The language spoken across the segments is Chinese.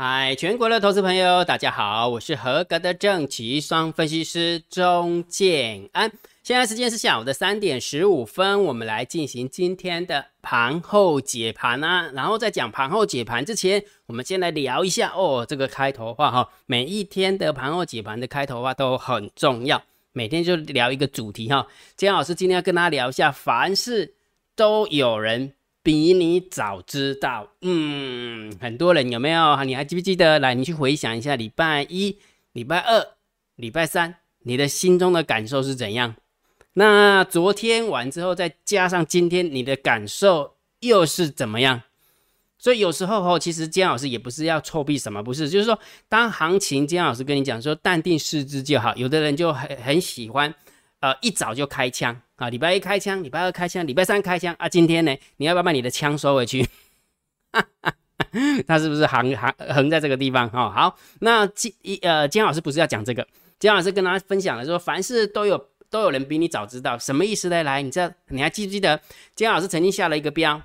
嗨，全国的投资朋友，大家好，我是合格的正奇双分析师钟建安。现在时间是下午的三点十五分，我们来进行今天的盘后解盘啊。然后在讲盘后解盘之前，我们先来聊一下哦，这个开头话哈，每一天的盘后解盘的开头话都很重要，每天就聊一个主题哈。姜老师今天要跟大家聊一下，凡事都有人。比你早知道，嗯，很多人有没有？你还记不记得？来，你去回想一下，礼拜一、礼拜二、礼拜三，你的心中的感受是怎样？那昨天完之后，再加上今天，你的感受又是怎么样？所以有时候哦，其实姜老师也不是要臭屁什么，不是，就是说，当行情，姜老师跟你讲说，淡定视之就好。有的人就很很喜欢，呃，一早就开枪。啊，礼拜一开枪，礼拜二开枪，礼拜三开枪啊！今天呢，你要不要把你的枪收回去？他是不是横横横在这个地方？哈，好，那今一呃，金老师不是要讲这个，金老师跟大家分享了说，凡事都有都有人比你早知道，什么意思呢？来，你知道你还记不记得金老师曾经下了一个标，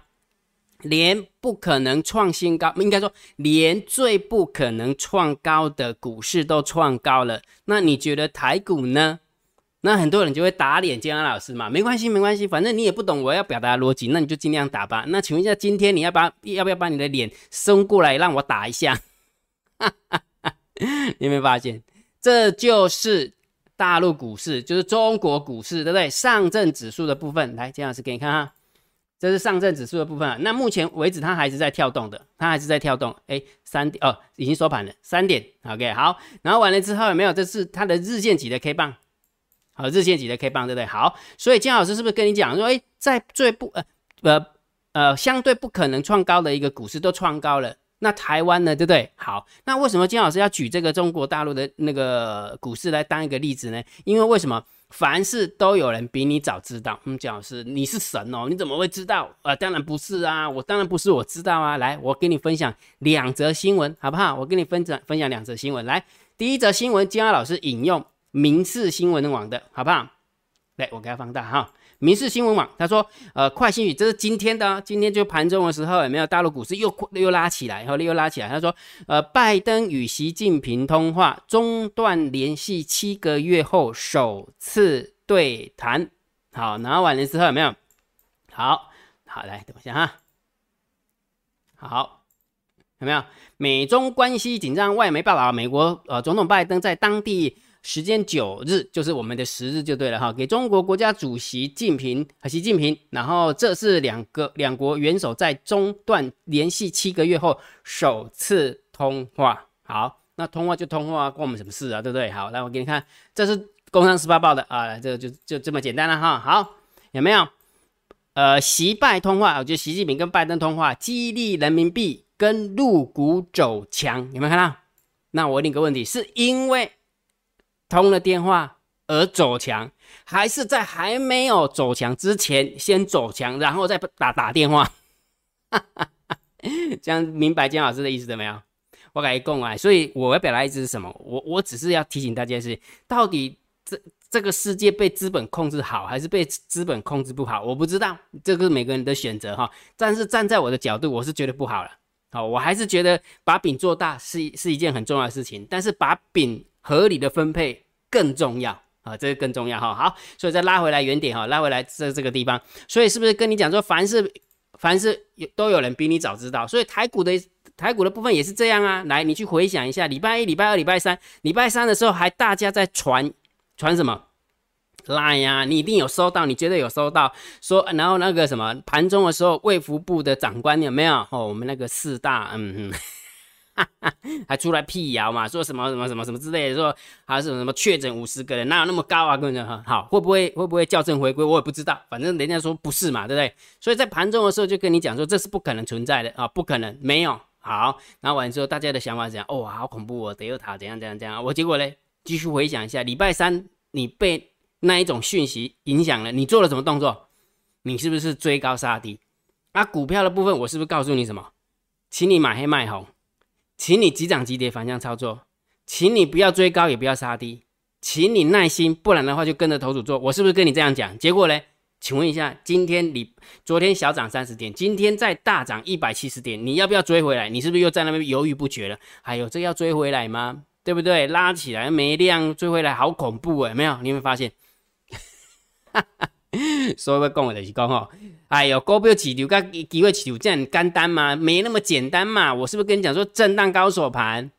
连不可能创新高，应该说连最不可能创高的股市都创高了，那你觉得台股呢？那很多人就会打脸建安老师嘛，没关系，没关系，反正你也不懂我要表达的逻辑，那你就尽量打吧。那请问一下，今天你要把要不要把你的脸伸过来让我打一下？你 有没有发现，这就是大陆股市，就是中国股市，对不对？上证指数的部分，来，建老师给你看哈，这是上证指数的部分。那目前为止它还是在跳动的，它还是在跳动。哎，三点哦，已经收盘了，三点。OK，好，然后完了之后有没有？这是它的日线级的 K 棒。好，日线级的 K 棒，对不对？好，所以金老师是不是跟你讲说，哎，在最不呃呃呃相对不可能创高的一个股市都创高了，那台湾呢，对不对？好，那为什么金老师要举这个中国大陆的那个股市来当一个例子呢？因为为什么凡事都有人比你早知道？嗯，金老师你是神哦，你怎么会知道？啊，当然不是啊，我当然不是我知道啊。来，我给你分享两则新闻，好不好？我跟你分享分享两则新闻。来，第一则新闻，金老师引用。民事新闻网的好不好？来，我给它放大哈。民事新闻网他说，呃，快新语，这是今天的，今天就盘中的时候有没有大陆股市又又拉起来，然后又拉起来。他说，呃，拜登与习近平通话中断联系七个月后首次对谈。好，拿完了之后有没有？好好来，等一下哈。好，有没有？美中关系紧张，外媒报道，美国呃总统拜登在当地。时间九日就是我们的十日就对了哈，给中国国家主席近平和习近平，然后这是两个两国元首在中断联系七个月后首次通话。好，那通话就通话，关我们什么事啊？对不对？好，来我给你看，这是工商时报报的啊，这就就这么简单了哈。好，有没有？呃，习拜通话，我觉得习近平跟拜登通话，激励人民币跟入股走强，有没有看到？那我问你个问题，是因为？通了电话而走强，还是在还没有走强之前先走强，然后再打打电话？这样明白姜老师的意思没有？我改共啊，所以我要表达意思是什么？我我只是要提醒大家是，到底这这个世界被资本控制好，还是被资本控制不好？我不知道，这个是每个人的选择哈。但是站在我的角度，我是觉得不好了。好，我还是觉得把饼做大是是一件很重要的事情，但是把饼合理的分配。更重要啊，这个更重要哈。好，所以再拉回来原点哈，拉回来这这个地方。所以是不是跟你讲说，凡是凡是有都有人比你早知道？所以台股的台股的部分也是这样啊。来，你去回想一下，礼拜一、礼拜二、礼拜三，礼拜三的时候还大家在传传什么来呀？你一定有收到，你绝对有收到。说然后那个什么盘中的时候，卫福部的长官有没有？哦，我们那个四大，嗯嗯。还出来辟谣嘛？说什么什么什么什么之类的，说还是什么什么确诊五十个人，哪有那么高啊？跟你讲，好，会不会会不会校正回归？我也不知道，反正人家说不是嘛，对不对？所以在盘中的时候就跟你讲说，这是不可能存在的啊，不可能没有。好，然后完之后大家的想法是这样，哦，好恐怖哦，德尔塔怎样怎样怎样。我结果呢，继续回想一下，礼拜三你被那一种讯息影响了，你做了什么动作？你是不是追高杀低？啊，股票的部分我是不是告诉你什么？请你买黑卖红。请你急涨急跌反向操作，请你不要追高也不要杀低，请你耐心，不然的话就跟着头主做。我是不是跟你这样讲？结果呢，请问一下，今天你昨天小涨三十点，今天再大涨一百七十点，你要不要追回来？你是不是又在那边犹豫不决了？还有这要追回来吗？对不对？拉起来没量，追回来好恐怖哎！没有，你有没有发现？所以要讲的就是讲哦，哎呦，股票起流跟机会起流这样简单吗？没那么简单嘛！我是不是跟你讲说，震荡高手盘，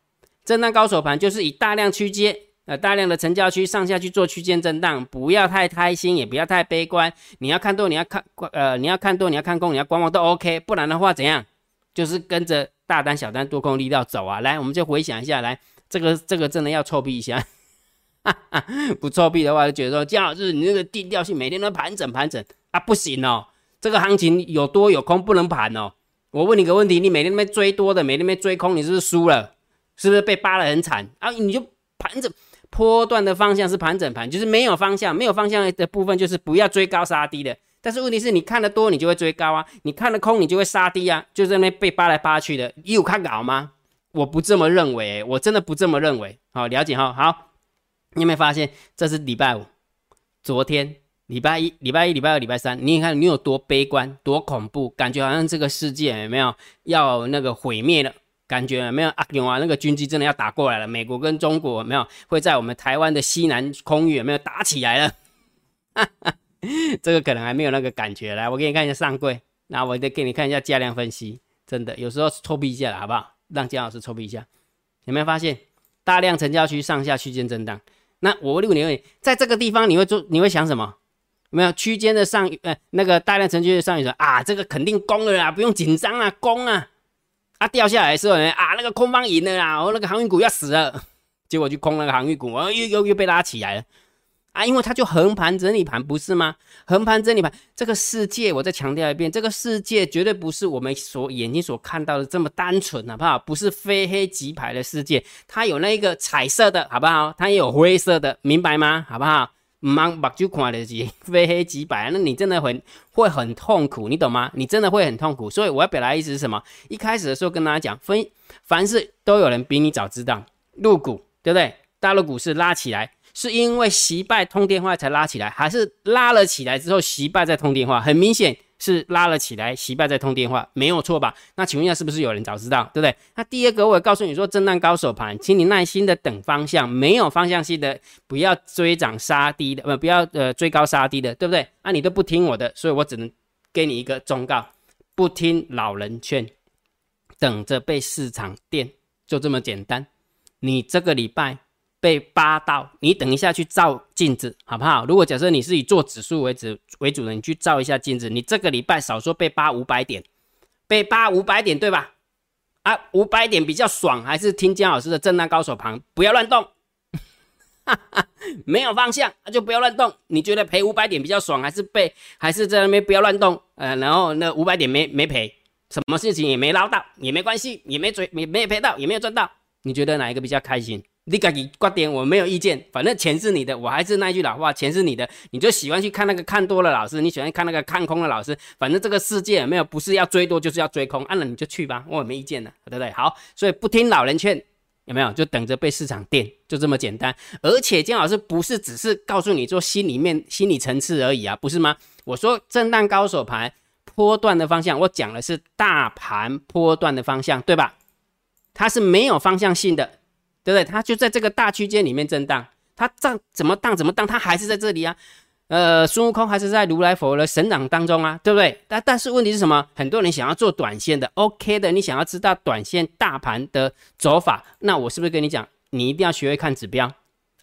震荡高手盘就是以大量区间。呃，大量的成交区上下去做区间震荡，不要太开心，也不要太悲观。你要看多，你要看呃，你要看多，你要看空，你要观望都 OK。不然的话怎样？就是跟着大单、小单、多空力道走啊。来，我们就回想一下，来，这个这个真的要臭屁一下。哈 不臭屁的话，就觉得说姜老师你那个定调性每天都盘整盘整啊，不行哦。这个行情有多有空不能盘哦。我问你个问题，你每天那边追多的，每天那边追空，你是不是输了？是不是被扒得很惨啊？你就盘整。波段的方向是盘整盘，就是没有方向，没有方向的部分就是不要追高杀低的。但是问题是你看得多，你就会追高啊；你看得空，你就会杀低啊。就在那被扒来扒去的，你有看搞吗？我不这么认为，我真的不这么认为。好，了解哈。好，你有没有发现这是礼拜五？昨天礼拜一、礼拜一、礼拜二、礼拜三，你看你有多悲观、多恐怖，感觉好像这个世界有没有要那个毁灭了？感觉没有啊？有啊，那个军机真的要打过来了。美国跟中国没有会在我们台湾的西南空域有没有打起来了？这个可能还没有那个感觉。来，我给你看一下上柜，那我再给你看一下价量分析。真的，有时候抽逼一下了，好不好？让姜老师抽逼一下。有没有发现大量成交区上下区间震荡？那我问你，在这个地方你会做？你会想什么？没有区间的上呃那个大量成交的上影说啊，这个肯定攻了啦，不用紧张啊，攻啊！啊，掉下来的时候呢，啊，那个空方赢了啦，我那个航运股要死了，结果就空那个航运股，啊，又又又被拉起来了，啊，因为它就横盘整理盘，不是吗？横盘整理盘，这个世界，我再强调一遍，这个世界绝对不是我们所眼睛所看到的这么单纯，好不好？不是非黑即白的世界，它有那个彩色的，好不好？它也有灰色的，明白吗？好不好？忙把就看的是 非黑即白，那你真的很会很痛苦，你懂吗？你真的会很痛苦。所以我要表达意思是什么？一开始的时候跟大家讲，分凡事都有人比你早知道。入股对不对？大陆股市拉起来，是因为习拜通电话才拉起来，还是拉了起来之后习拜再通电话？很明显。是拉了起来，习拜在通电话，没有错吧？那请问一下，是不是有人早知道，对不对？那第二个，我告诉你说，震荡高手盘，请你耐心的等方向，没有方向性的，不要追涨杀低的，不不要呃追高杀低的，对不对？那你都不听我的，所以我只能给你一个忠告：不听老人劝，等着被市场电，就这么简单。你这个礼拜。被扒到，你等一下去照镜子，好不好？如果假设你是以做指数为主为主的，你去照一下镜子，你这个礼拜少说被扒五百点，被扒五百点，对吧？啊，五百点比较爽，还是听姜老师的震荡高手盘，不要乱动，没有方向，那就不要乱动。你觉得赔五百点比较爽，还是被，还是在那边不要乱动？呃，然后那五百点没没赔，什么事情也没捞到，也没关系，也没追，也没赔到，也没有赚到，你觉得哪一个比较开心？你自己观点我没有意见，反正钱是你的，我还是那句老话，钱是你的，你就喜欢去看那个看多了老师，你喜欢看那个看空的老师，反正这个世界没有不是要追多就是要追空，按了你就去吧，我也没意见的，对不对？好，所以不听老人劝，有没有？就等着被市场电，就这么简单。而且姜老师不是只是告诉你做心里面心理层次而已啊，不是吗？我说震荡高手盘波段的方向，我讲的是大盘波段的方向，对吧？它是没有方向性的。对不对？它就在这个大区间里面震荡，它涨怎么荡怎么荡，它还是在这里啊。呃，孙悟空还是在如来佛的神掌当中啊，对不对？但但是问题是什么？很多人想要做短线的，OK 的，你想要知道短线大盘的走法，那我是不是跟你讲，你一定要学会看指标，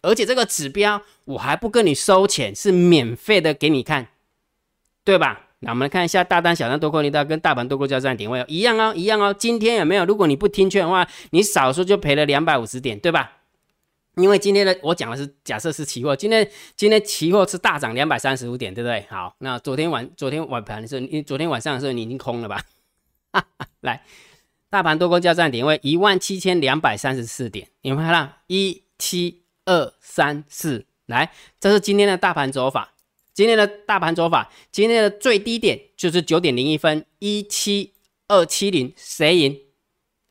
而且这个指标我还不跟你收钱，是免费的给你看，对吧？那我们来看一下大单、小单、多空力道跟大盘多空交战点位一样哦，一样哦。今天有没有？如果你不听劝的话，你少说就赔了两百五十点，对吧？因为今天的我讲的是假设是期货，今天今天期货是大涨两百三十五点，对不对？好，那昨天晚昨天晚盘的时候，你昨天晚上的时候你已经空了吧？来，大盘多空交战点位一万七千两百三十四点，有没有看到？一七二三四，来，这是今天的大盘走法。今天的大盘走法，今天的最低点就是九点零一分，一七二七零，谁赢？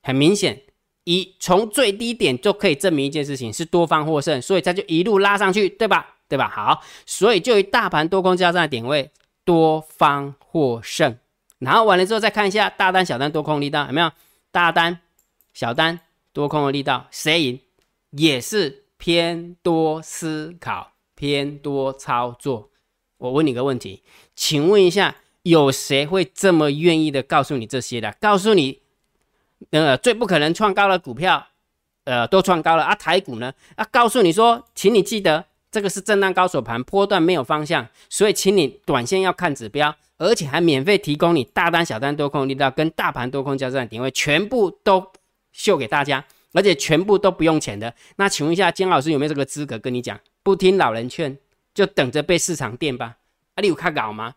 很明显，一从最低点就可以证明一件事情，是多方获胜，所以它就一路拉上去，对吧？对吧？好，所以就以大盘多空交战的点位，多方获胜。然后完了之后再看一下大单、小单、多空力道有没有？大单、小单、多空的力道谁赢？也是偏多思考、偏多操作。我问你个问题，请问一下，有谁会这么愿意的告诉你这些的？告诉你，呃，最不可能创高的股票，呃，都创高了啊。台股呢？啊，告诉你说，请你记得，这个是震荡高手盘，波段没有方向，所以请你短线要看指标，而且还免费提供你大单、小单、多空力道跟大盘多空交战点位，全部都秀给大家，而且全部都不用钱的。那请问一下，金老师有没有这个资格跟你讲？不听老人劝。就等着被市场电吧，啊，你有看稿吗？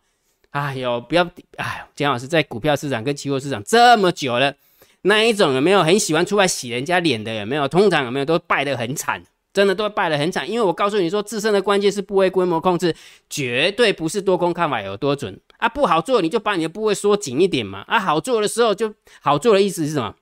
哎呦，不要，哎，姜老师在股票市场跟期货市场这么久了，那一种有没有很喜欢出来洗人家脸的？有没有？通常有没有都败得很惨，真的都败得很惨。因为我告诉你说，自身的关键是部位规模控制，绝对不是多空看法有多准啊。不好做，你就把你的部位缩紧一点嘛。啊，好做的时候就好做的意思是什么？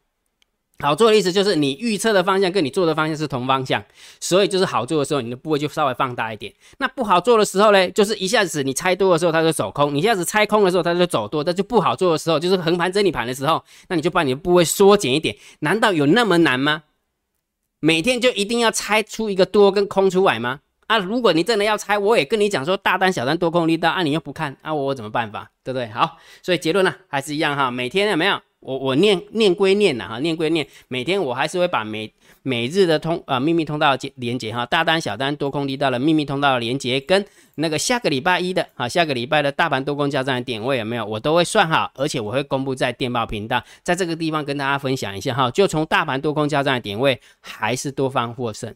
好做的意思就是你预测的方向跟你做的方向是同方向，所以就是好做的时候，你的部位就稍微放大一点。那不好做的时候呢，就是一下子你猜多的时候它就走空，你一下子猜空的时候它就走多，那就不好做的时候，就是横盘整理盘的时候，那你就把你的部位缩减一点。难道有那么难吗？每天就一定要猜出一个多跟空出来吗？啊，如果你真的要猜，我也跟你讲说大单小单多空力道啊，你又不看啊，我怎么办法？对不对？好，所以结论呢还是一样哈，每天有没有？我我念念归念呐哈，念归念，每天我还是会把每每日的通啊秘密通道连接哈，大单小单多空力道的秘密通道连接跟那个下个礼拜一的啊下个礼拜的大盘多空交战的点位有没有？我都会算好，而且我会公布在电报频道，在这个地方跟大家分享一下哈。就从大盘多空交战的点位，还是多方获胜，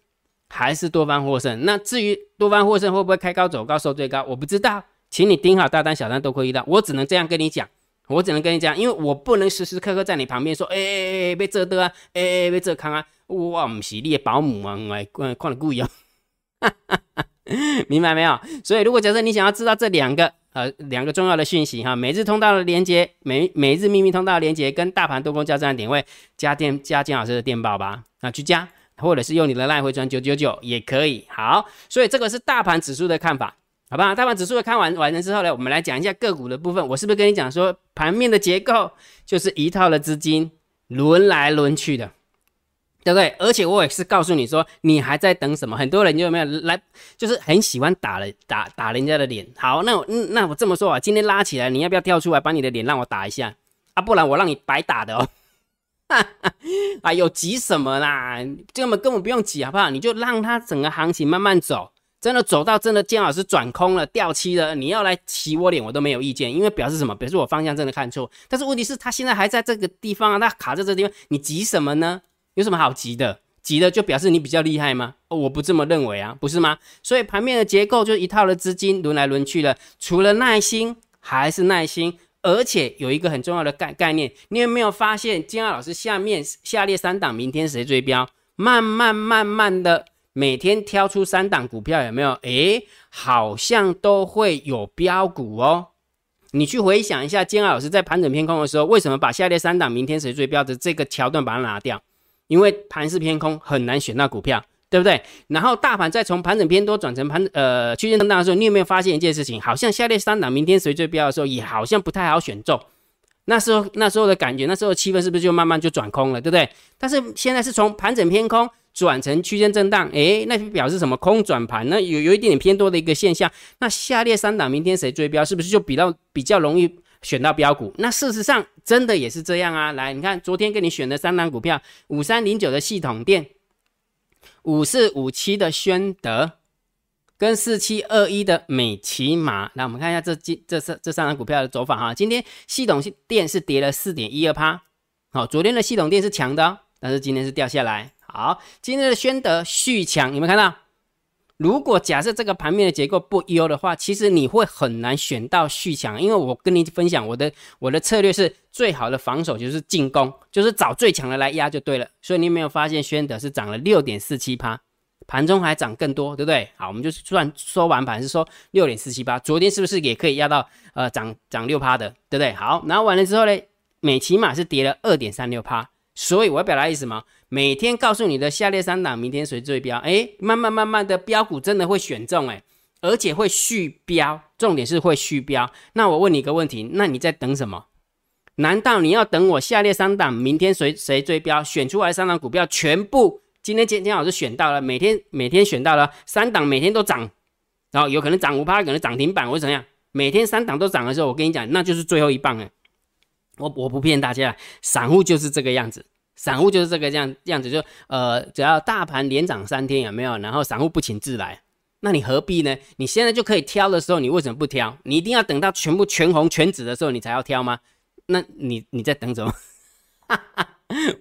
还是多方获胜。那至于多方获胜会不会开高走高收最高，我不知道，请你盯好大单小单多空力道，我只能这样跟你讲。我只能跟你讲，因为我不能时时刻刻在你旁边说，哎哎哎，被这的啊，哎哎被这康啊，哇唔是你的保姆啊，我看看了故意哦，明白没有？所以如果假设你想要知道这两个呃两个重要的讯息哈，每日通道的连接，每每日秘密通道的连接跟大盘多空交战点位，加电加金老师的电报吧，啊去加，或者是用你的赖回传九九九也可以。好，所以这个是大盘指数的看法。好吧，大盘指数的看完完成之后呢，我们来讲一下个股的部分。我是不是跟你讲说，盘面的结构就是一套的资金轮来轮去的，对不对？而且我也是告诉你说，你还在等什么？很多人就有没有来，就是很喜欢打了打打人家的脸。好，那我那我这么说啊，今天拉起来，你要不要跳出来把你的脸让我打一下啊？不然我让你白打的哦。哎呦，急什么啦？根本根本不用急，好不好？你就让它整个行情慢慢走。真的走到真的姜老师转空了掉期了，你要来洗我脸我都没有意见，因为表示什么？表示我方向真的看错。但是问题是，他现在还在这个地方啊，他卡在这地方，你急什么呢？有什么好急的？急的就表示你比较厉害吗？我不这么认为啊，不是吗？所以盘面的结构就是一套的资金轮来轮去了，除了耐心还是耐心，而且有一个很重要的概概念，你有没有发现姜老师下面下列三档明天谁追标？慢慢慢慢的。每天挑出三档股票有没有？诶，好像都会有标股哦。你去回想一下，金老师在盘整偏空的时候，为什么把下列三档明天谁追标的这个桥段把它拿掉？因为盘是偏空，很难选到股票，对不对？然后大盘再从盘整偏多转成盘呃区间震荡的时候，你有没有发现一件事情？好像下列三档明天谁追标的时候，也好像不太好选中。那时候那时候的感觉，那时候气氛是不是就慢慢就转空了，对不对？但是现在是从盘整偏空。转成区间震荡，诶，那就表示什么？空转盘，那有有一点点偏多的一个现象。那下列三档明天谁追标，是不是就比较比较容易选到标股？那事实上真的也是这样啊。来，你看昨天给你选的三档股票：五三零九的系统店，五四五七的宣德，跟四七二一的美骑马。来，我们看一下这今这三这三档股票的走法哈。今天系统店是跌了四点一二趴，好，昨天的系统店是强的，但是今天是掉下来。好，今天的宣德续强，有没有看到？如果假设这个盘面的结构不优的话，其实你会很难选到续强，因为我跟你分享我的我的策略是最好的防守就是进攻，就是找最强的来压就对了。所以你有没有发现宣德是涨了六点四七趴，盘中还涨更多，对不对？好，我们就算说完盘是说六点四七八，昨天是不是也可以压到呃涨涨六趴的，对不对？好，然后完了之后呢，美骑马是跌了二点三六趴。所以我要表达意思吗？每天告诉你的下列三档，明天谁最标？哎，慢慢慢慢的标股真的会选中哎，而且会续标，重点是会续标。那我问你一个问题，那你在等什么？难道你要等我下列三档明天谁谁追标选出来三档股票全部今天今天老师选到了，每天每天选到了三档，每天都涨，然后有可能涨五趴，可能涨停板或者怎样，每天三档都涨的时候，我跟你讲，那就是最后一棒了。我我不骗大家，散户就是这个样子，散户就是这个样样子，就呃，只要大盘连涨三天有没有？然后散户不请自来，那你何必呢？你现在就可以挑的时候，你为什么不挑？你一定要等到全部全红全紫的时候，你才要挑吗？那你你在等什么？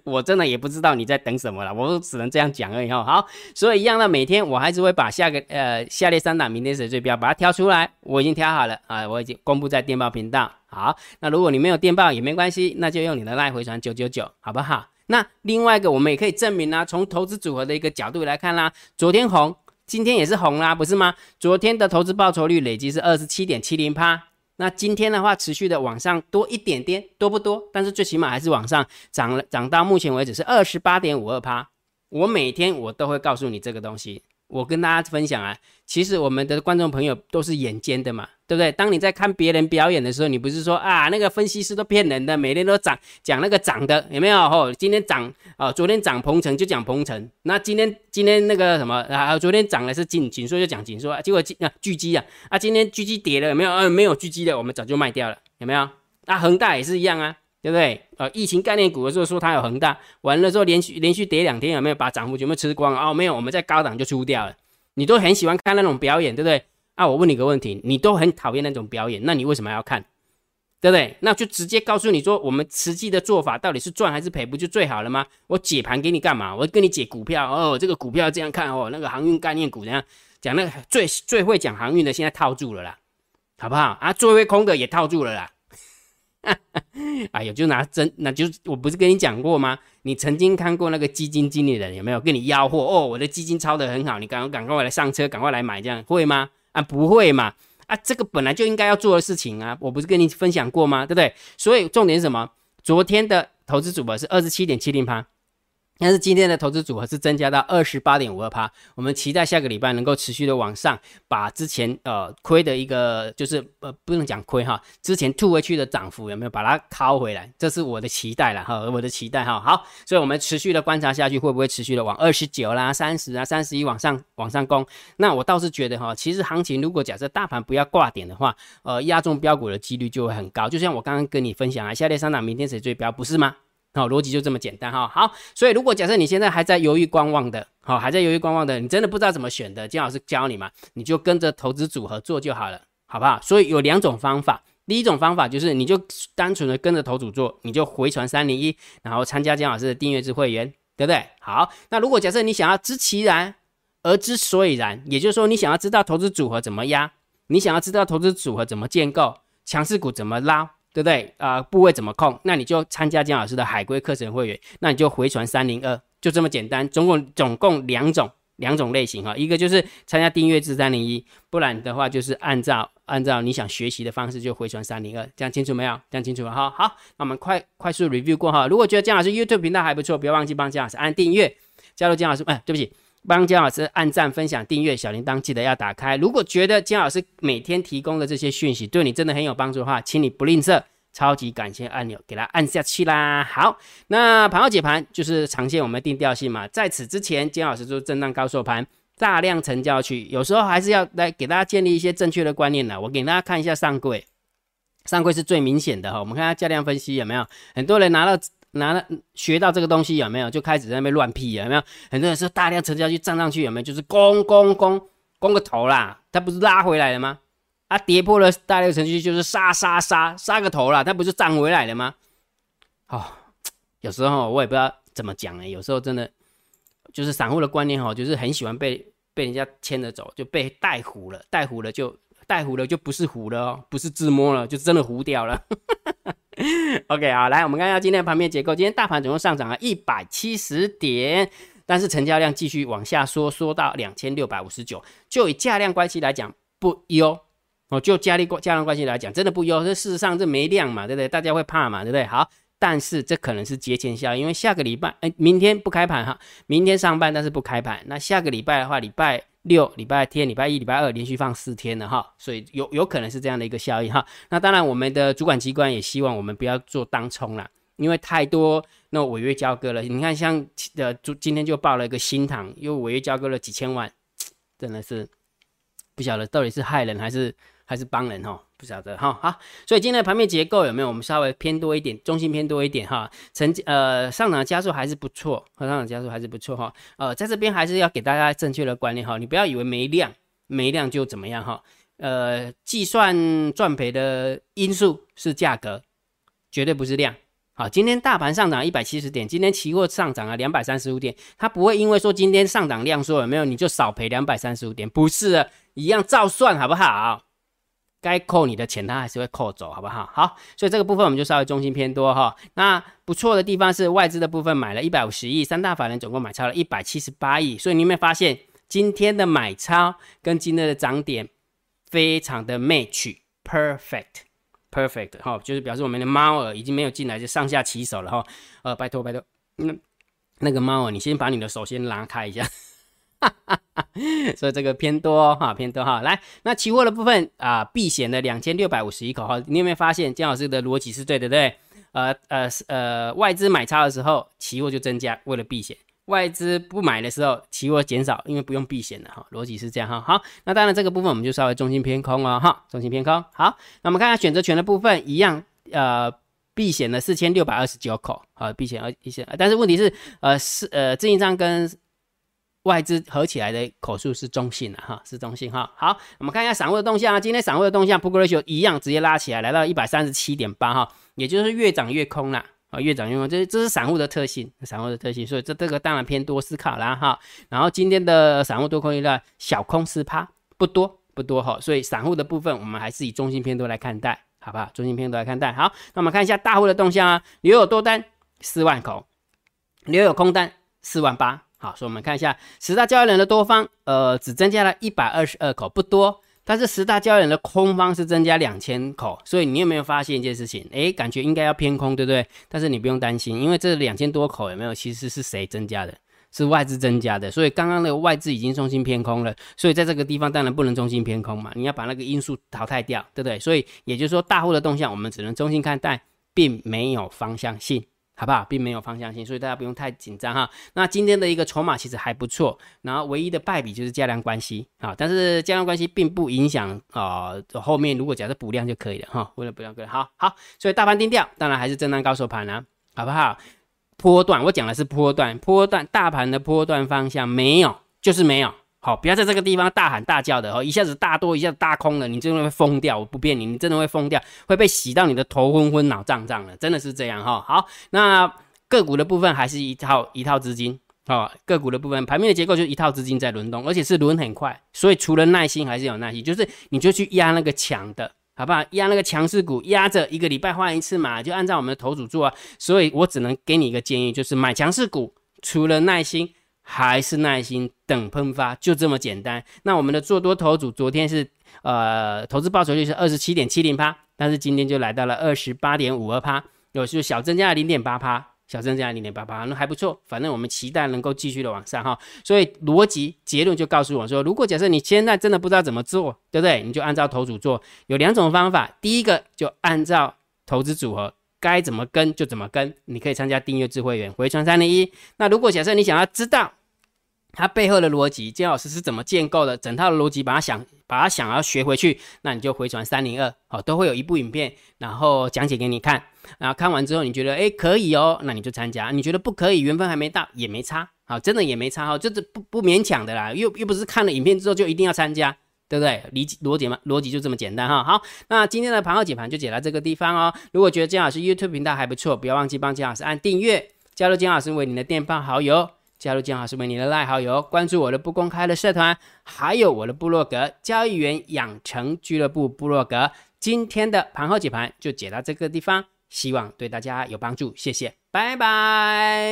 我真的也不知道你在等什么了，我只能这样讲而已哈。好，所以一样的，每天我还是会把下个呃下列三档明天谁最标把它挑出来，我已经挑好了啊，我已经公布在电报频道。好，那如果你没有电报也没关系，那就用你的赖回传九九九，好不好？那另外一个我们也可以证明啊，从投资组合的一个角度来看啦，昨天红，今天也是红啦，不是吗？昨天的投资报酬率累计是二十七点七零趴。那今天的话，持续的往上多一点点，多不多？但是最起码还是往上涨了，涨到目前为止是二十八点五二趴。我每天我都会告诉你这个东西。我跟大家分享啊，其实我们的观众朋友都是眼尖的嘛，对不对？当你在看别人表演的时候，你不是说啊，那个分析师都骗人的，每天都涨讲那个涨的，有没有？哦，今天涨啊，昨天涨鹏程就讲鹏程，那今天今天那个什么啊，昨天涨的是锦锦硕就讲锦硕，结果啊狙击啊啊，今天狙击跌了，有没有？呃，没有狙击的，我们早就卖掉了，有没有？那恒大也是一样啊。对不对？呃，疫情概念股的时候说它有恒大，完了之后连续连续跌两天，有没有把涨幅全部吃光？哦，没有，我们在高档就出掉了。你都很喜欢看那种表演，对不对？啊，我问你个问题，你都很讨厌那种表演，那你为什么要看？对不对？那就直接告诉你说，我们实际的做法到底是赚还是赔，不就最好了吗？我解盘给你干嘛？我跟你解股票哦，这个股票这样看哦，那个航运概念股怎样讲？那个最最会讲航运的现在套住了啦，好不好？啊，最会空的也套住了啦。哎呦，就拿真，那就我不是跟你讲过吗？你曾经看过那个基金经理人有没有跟你吆喝？哦，我的基金抄得很好，你赶赶快来上车，赶快来买，这样会吗？啊，不会嘛？啊，这个本来就应该要做的事情啊，我不是跟你分享过吗？对不对？所以重点是什么？昨天的投资组合是二十七点七零趴。但是今天的投资组合是增加到二十八点五二趴，我们期待下个礼拜能够持续的往上，把之前呃亏的一个就是呃不能讲亏哈，之前吐回去的涨幅有没有把它敲回来？这是我的期待了哈，我的期待哈。好，所以我们持续的观察下去，会不会持续的往二十九啦、三十啊、三十一往上往上攻？那我倒是觉得哈，其实行情如果假设大盘不要挂点的话，呃，压中标股的几率就会很高。就像我刚刚跟你分享啊，下列三档明天谁最标，不是吗？好，逻辑就这么简单哈。好，所以如果假设你现在还在犹豫观望的，好，还在犹豫观望的，你真的不知道怎么选的，金老师教你嘛，你就跟着投资组合做就好了，好不好？所以有两种方法，第一种方法就是你就单纯的跟着投组做，你就回传三零一，然后参加姜老师的订阅制会员，对不对？好，那如果假设你想要知其然而知所以然，也就是说你想要知道投资组合怎么压，你想要知道投资组合怎么建构，强势股怎么拉。对不对啊？部位怎么控？那你就参加姜老师的海龟课程会员，那你就回传三零二，就这么简单。总共总共两种两种类型哈，一个就是参加订阅制三零一，不然的话就是按照按照你想学习的方式就回传三零二，这样清楚没有？这样清楚了哈。好，那我们快快速 review 过哈。如果觉得姜老师 YouTube 频道还不错，不要忘记帮姜老师按订阅，加入姜老师。哎，对不起。帮姜老师按赞、分享、订阅小铃铛，记得要打开。如果觉得姜老师每天提供的这些讯息对你真的很有帮助的话，请你不吝啬，超级感谢按钮给它按下去啦。好，那盘后解盘就是长线我们定调性嘛。在此之前，姜老师做震荡高手盘，大量成交去，有时候还是要来给大家建立一些正确的观念的。我给大家看一下上柜，上柜是最明显的哈。我们看下价量分析有没有？很多人拿到。拿了学到这个东西有没有？就开始在那边乱屁有没有？很多人说大量成交去站上去有没有？就是攻攻攻攻个头啦，它不是拉回来了吗？啊，跌破了大量成交就是杀杀杀杀个头啦，它不是涨回来了吗？哦，有时候我也不知道怎么讲哎，有时候真的就是散户的观念哈，就是很喜欢被被人家牵着走，就被带糊了，带糊了就带糊了就不是糊了哦，不是自摸了，就真的糊掉了。OK 啊，来，我们看一下今天的盘面结构。今天大盘总共上涨了一百七十点，但是成交量继续往下缩，缩到两千六百五十九。就以价量关系来讲，不优哦。就价力关价量关系来讲，真的不优。这事实上这没量嘛，对不对？大家会怕嘛，对不对？好，但是这可能是节前效，因为下个礼拜，哎，明天不开盘哈，明天上班但是不开盘。那下个礼拜的话，礼拜。六、礼拜天、礼拜一、礼拜二连续放四天的哈，所以有有可能是这样的一个效应哈。那当然，我们的主管机关也希望我们不要做当冲啦，因为太多那违约交割了。你看，像呃，今天就报了一个新塘，又违约交割了几千万，真的是不晓得到底是害人还是还是帮人哈。不晓得哈，好，所以今天的盘面结构有没有？我们稍微偏多一点，中心偏多一点哈。成呃上涨加速还是不错，上涨加速还是不错哈。呃，在这边还是要给大家正确的观念哈，你不要以为没量没量就怎么样哈。呃，计算赚赔的因素是价格，绝对不是量。好，今天大盘上涨一百七十点，今天期货上涨了两百三十五点，它不会因为说今天上涨量说有没有，你就少赔两百三十五点，不是，一样照算好不好？该扣你的钱，他还是会扣走，好不好？好，所以这个部分我们就稍微中心偏多哈。那不错的地方是外资的部分买了一百五十亿，三大法人总共买超了一百七十八亿。所以你有没有发现今天的买超跟今天的涨点非常的 match，perfect，perfect 哈，就是表示我们的猫儿已经没有进来，就上下其手了哈。呃，拜托拜托，那那个猫儿，你先把你的手先拉开一下。哈哈哈，所以这个偏多哈，偏多哈。来，那期货的部分啊，避险的两千六百五十一口哈，你有没有发现姜老师的逻辑是对的，对不对？呃呃呃，外资买超的时候，期货就增加，为了避险；外资不买的时候，期货减少，因为不用避险了哈。逻辑是这样哈。好，那当然这个部分我们就稍微中心偏空了哈，中心偏空。好，那我们看看选择权的部分，一样呃，避险的四千六百二十九口啊，避险而一些，但是问题是呃是呃自营商跟外资合起来的口数是中性的哈，是中性哈。好，我们看一下散户的动向啊。今天散户的动向，Put Ratio 一样直接拉起来，来到一百三十七点八哈，也就是越涨越空了啊，越涨越空，这这是散户的特性，散户的特性，所以这这个当然偏多思考啦哈。然后今天的散户多空一个小空四趴，不多不多哈，所以散户的部分我们还是以中性偏多来看待，好不好？中性偏多来看待。好，那我们看一下大户的动向啊，留有多单四万口，留有空单四万八。好，所以我们看一下十大交易人的多方，呃，只增加了一百二十二口，不多。但是十大交易人的空方是增加两千口，所以你有没有发现一件事情？诶，感觉应该要偏空，对不对？但是你不用担心，因为这两千多口有没有？其实是谁增加的？是外资增加的。所以刚刚那个外资已经中心偏空了，所以在这个地方当然不能中心偏空嘛，你要把那个因素淘汰掉，对不对？所以也就是说，大户的动向我们只能中心看待，并没有方向性。好不好，并没有方向性，所以大家不用太紧张哈。那今天的一个筹码其实还不错，然后唯一的败笔就是加量关系啊，但是加量关系并不影响啊，后面如果假设补量就可以了哈，为了补量可以。好好，所以大盘定调，当然还是震荡高手盘啊，好不好？波段我讲的是波段，波段大盘的波段方向没有，就是没有。好，不要在这个地方大喊大叫的哦，一下子大多，一下子大空了，你真的会疯掉。我不骗你，你真的会疯掉，会被洗到你的头昏昏、脑胀胀的，真的是这样哈。好，那个股的部分还是一套一套资金哦，个股的部分盘面的结构就是一套资金在轮动，而且是轮很快，所以除了耐心还是有耐心，就是你就去压那个强的，好不好？压那个强势股，压着一个礼拜换一次嘛，就按照我们的头组做啊。所以我只能给你一个建议，就是买强势股，除了耐心。还是耐心等喷发，就这么简单。那我们的做多头组昨天是呃投资报酬率是二十七点七零趴，但是今天就来到了二十八点五二趴，有就小增加了零点八趴，小增加零点八趴，那还不错。反正我们期待能够继续的往上哈。所以逻辑结论就告诉我说，如果假设你现在真的不知道怎么做，对不对？你就按照头组做，有两种方法。第一个就按照投资组合。该怎么跟就怎么跟，你可以参加订阅制会员回传三零一。那如果假设你想要知道它背后的逻辑，金老师是怎么建构的，整套的逻辑把它想把它想要学回去，那你就回传三零二，好，都会有一部影片，然后讲解给你看。然后看完之后你觉得哎可以哦，那你就参加；你觉得不可以，缘分还没到也没差，好，真的也没差哈，就是不不勉强的啦，又又不是看了影片之后就一定要参加。对不对？理逻辑嘛，逻辑就这么简单哈。好，那今天的盘后解盘就解到这个地方哦。如果觉得金老师 YouTube 频道还不错，不要忘记帮金老师按订阅，加入金老师为你的电报好友，加入金老师为你的赖好友，关注我的不公开的社团，还有我的部落格交易员养成俱乐部部落格。今天的盘后解盘就解到这个地方，希望对大家有帮助，谢谢，拜拜。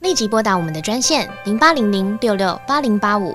立即拨打我们的专线零八零零六六八零八五。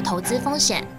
投资风险。